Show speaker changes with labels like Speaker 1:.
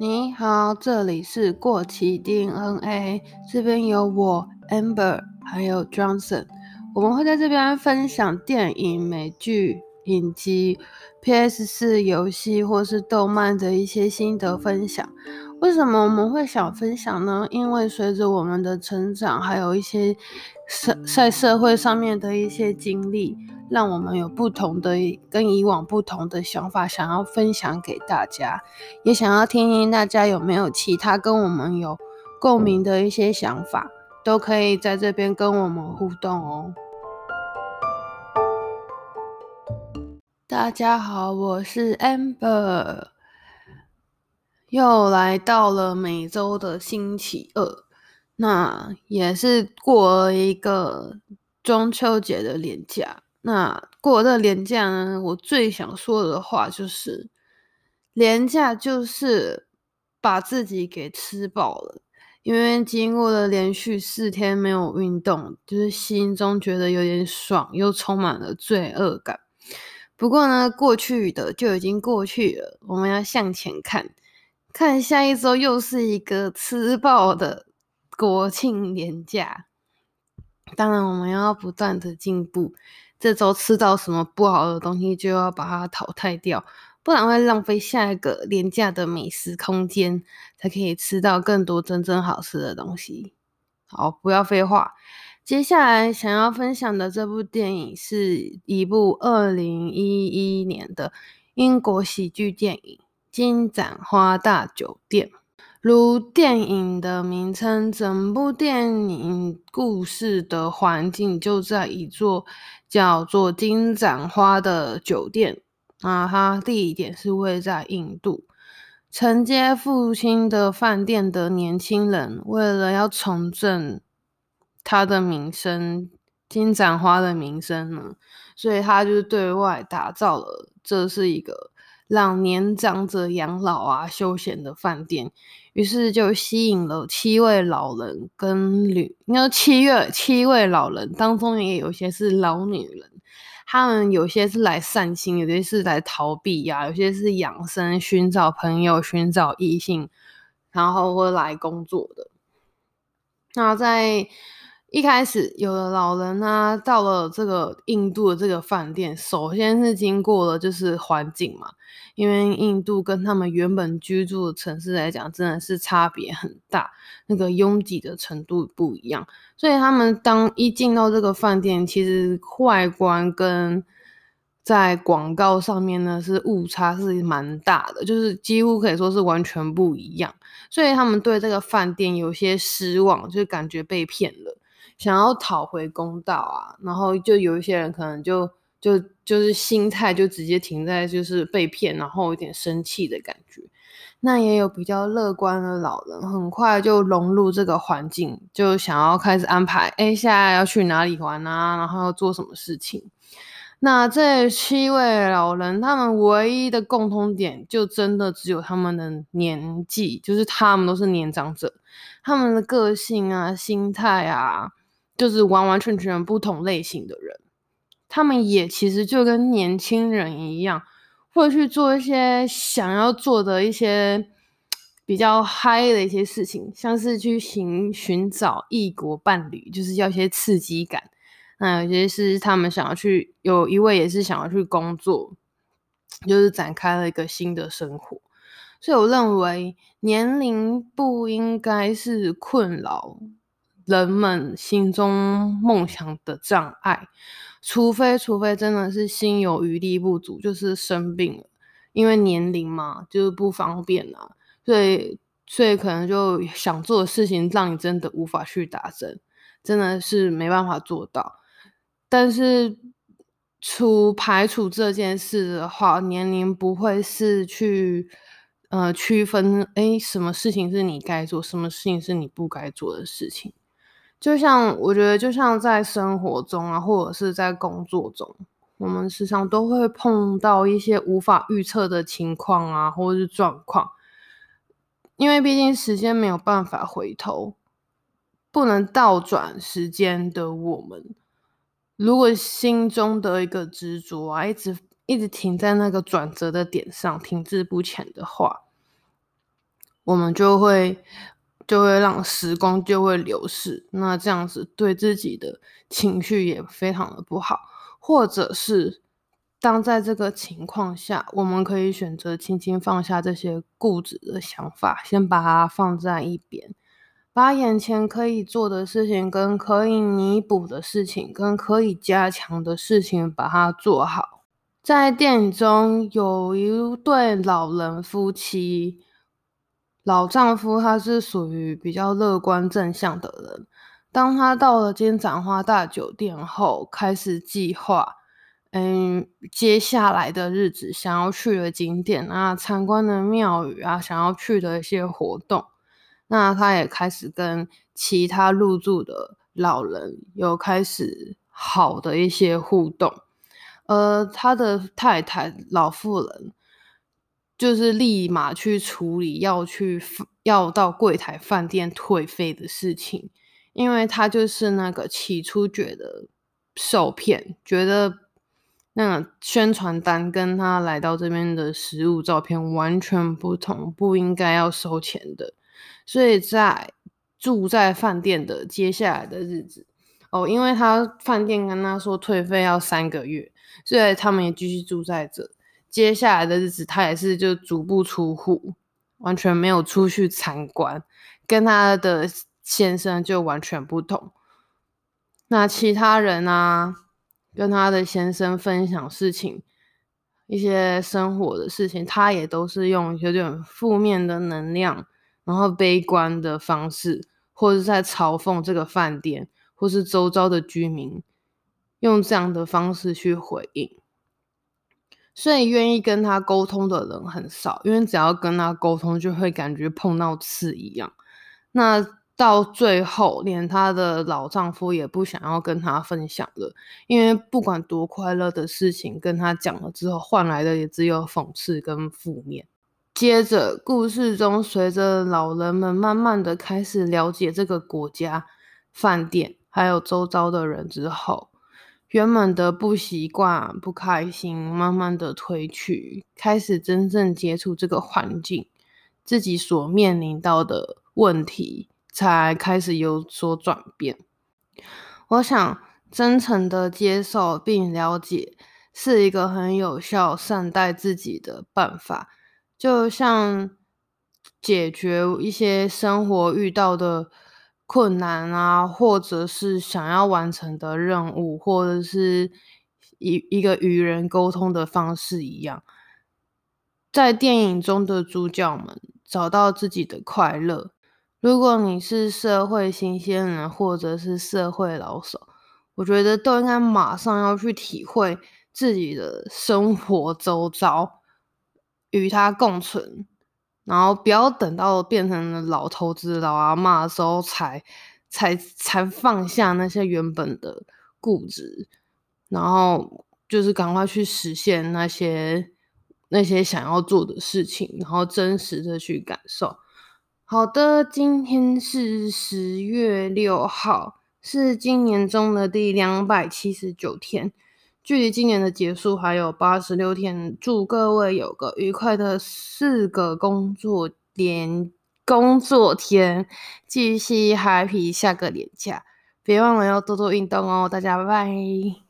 Speaker 1: 你好，这里是过期 DNA，这边有我 Amber，还有 Johnson，我们会在这边分享电影、美剧、影集、PS4 游戏或是动漫的一些心得分享。为什么我们会想分享呢？因为随着我们的成长，还有一些社在社会上面的一些经历。让我们有不同的、跟以往不同的想法，想要分享给大家，也想要听听大家有没有其他跟我们有共鸣的一些想法，都可以在这边跟我们互动哦。大家好，我是 Amber，又来到了每周的星期二，那也是过了一个中秋节的连假。那过了连假呢，我最想说的话就是，年假就是把自己给吃饱了，因为经过了连续四天没有运动，就是心中觉得有点爽，又充满了罪恶感。不过呢，过去的就已经过去了，我们要向前看，看下一周又是一个吃爆的国庆年假。当然，我们要不断的进步。这周吃到什么不好的东西，就要把它淘汰掉，不然会浪费下一个廉价的美食空间，才可以吃到更多真正好吃的东西。好，不要废话，接下来想要分享的这部电影是一部二零一一年的英国喜剧电影《金盏花大酒店》。如电影的名称，整部电影故事的环境就在一座叫做金盏花的酒店。啊它地点是位在印度。承接父亲的饭店的年轻人，为了要重振他的名声，金盏花的名声呢，所以他就对外打造了，这是一个。让年长者养老啊、休闲的饭店，于是就吸引了七位老人跟女，应该七月七位老人当中也有些是老女人，他们有些是来散心，有些是来逃避呀、啊，有些是养生、寻找朋友、寻找异性，然后会来工作的。那在一开始，有的老人呢、到了这个印度的这个饭店，首先是经过了就是环境嘛，因为印度跟他们原本居住的城市来讲，真的是差别很大，那个拥挤的程度不一样，所以他们当一进到这个饭店，其实外观跟在广告上面呢是误差是蛮大的，就是几乎可以说是完全不一样，所以他们对这个饭店有些失望，就感觉被骗了。想要讨回公道啊，然后就有一些人可能就就就是心态就直接停在就是被骗，然后有点生气的感觉。那也有比较乐观的老人，很快就融入这个环境，就想要开始安排，哎，现在要去哪里玩啊？然后要做什么事情？那这七位老人，他们唯一的共通点，就真的只有他们的年纪，就是他们都是年长者，他们的个性啊、心态啊。就是完完全全不同类型的人，他们也其实就跟年轻人一样，会去做一些想要做的一些比较嗨的一些事情，像是去寻寻找异国伴侣，就是要一些刺激感。那有些是他们想要去，有一位也是想要去工作，就是展开了一个新的生活。所以我认为年龄不应该是困扰。人们心中梦想的障碍，除非除非真的是心有余力不足，就是生病了，因为年龄嘛，就是不方便啊，所以所以可能就想做的事情，让你真的无法去达成，真的是没办法做到。但是除排除这件事的话，年龄不会是去呃区分，诶，什么事情是你该做，什么事情是你不该做的事情。就像我觉得，就像在生活中啊，或者是在工作中，我们时常都会碰到一些无法预测的情况啊，或者是状况。因为毕竟时间没有办法回头，不能倒转时间的我们，如果心中的一个执着啊，一直一直停在那个转折的点上，停滞不前的话，我们就会就会让时光就会流逝，那这样子对自己的情绪也非常的不好，或者是当在这个情况下，我们可以选择轻轻放下这些固执的想法，先把它放在一边。把眼前可以做的事情，跟可以弥补的事情，跟可以加强的事情，把它做好。在电影中有一对老人夫妻，老丈夫他是属于比较乐观正向的人。当他到了金盏花大酒店后，开始计划，嗯，接下来的日子想要去的景点啊，参观的庙宇啊，想要去的一些活动。那他也开始跟其他入住的老人有开始好的一些互动，呃他的太太老妇人就是立马去处理要去要到柜台饭店退费的事情，因为他就是那个起初觉得受骗，觉得那个宣传单跟他来到这边的实物照片完全不同，不应该要收钱的。所以在住在饭店的接下来的日子，哦，因为他饭店跟他说退费要三个月，所以他们也继续住在这。接下来的日子，他也是就足不出户，完全没有出去参观，跟他的先生就完全不同。那其他人啊，跟他的先生分享事情，一些生活的事情，他也都是用有点负面的能量。然后悲观的方式，或者在嘲讽这个饭店，或是周遭的居民，用这样的方式去回应。所以愿意跟他沟通的人很少，因为只要跟他沟通，就会感觉碰到刺一样。那到最后，连他的老丈夫也不想要跟他分享了，因为不管多快乐的事情，跟他讲了之后，换来的也只有讽刺跟负面。接着，故事中随着老人们慢慢的开始了解这个国家、饭店，还有周遭的人之后，原本的不习惯、不开心，慢慢的褪去，开始真正接触这个环境，自己所面临到的问题才开始有所转变。我想，真诚的接受并了解，是一个很有效善待自己的办法。就像解决一些生活遇到的困难啊，或者是想要完成的任务，或者是一一个与人沟通的方式一样，在电影中的主角们找到自己的快乐。如果你是社会新鲜人，或者是社会老手，我觉得都应该马上要去体会自己的生活周遭。与他共存，然后不要等到变成了老头子、老阿嬷的时候才才才放下那些原本的固执，然后就是赶快去实现那些那些想要做的事情，然后真实的去感受。好的，今天是十月六号，是今年中的第两百七十九天。距离今年的结束还有八十六天，祝各位有个愉快的四个工作连工作天，继续 happy 下个年假，别忘了要多多运动哦，大家拜拜。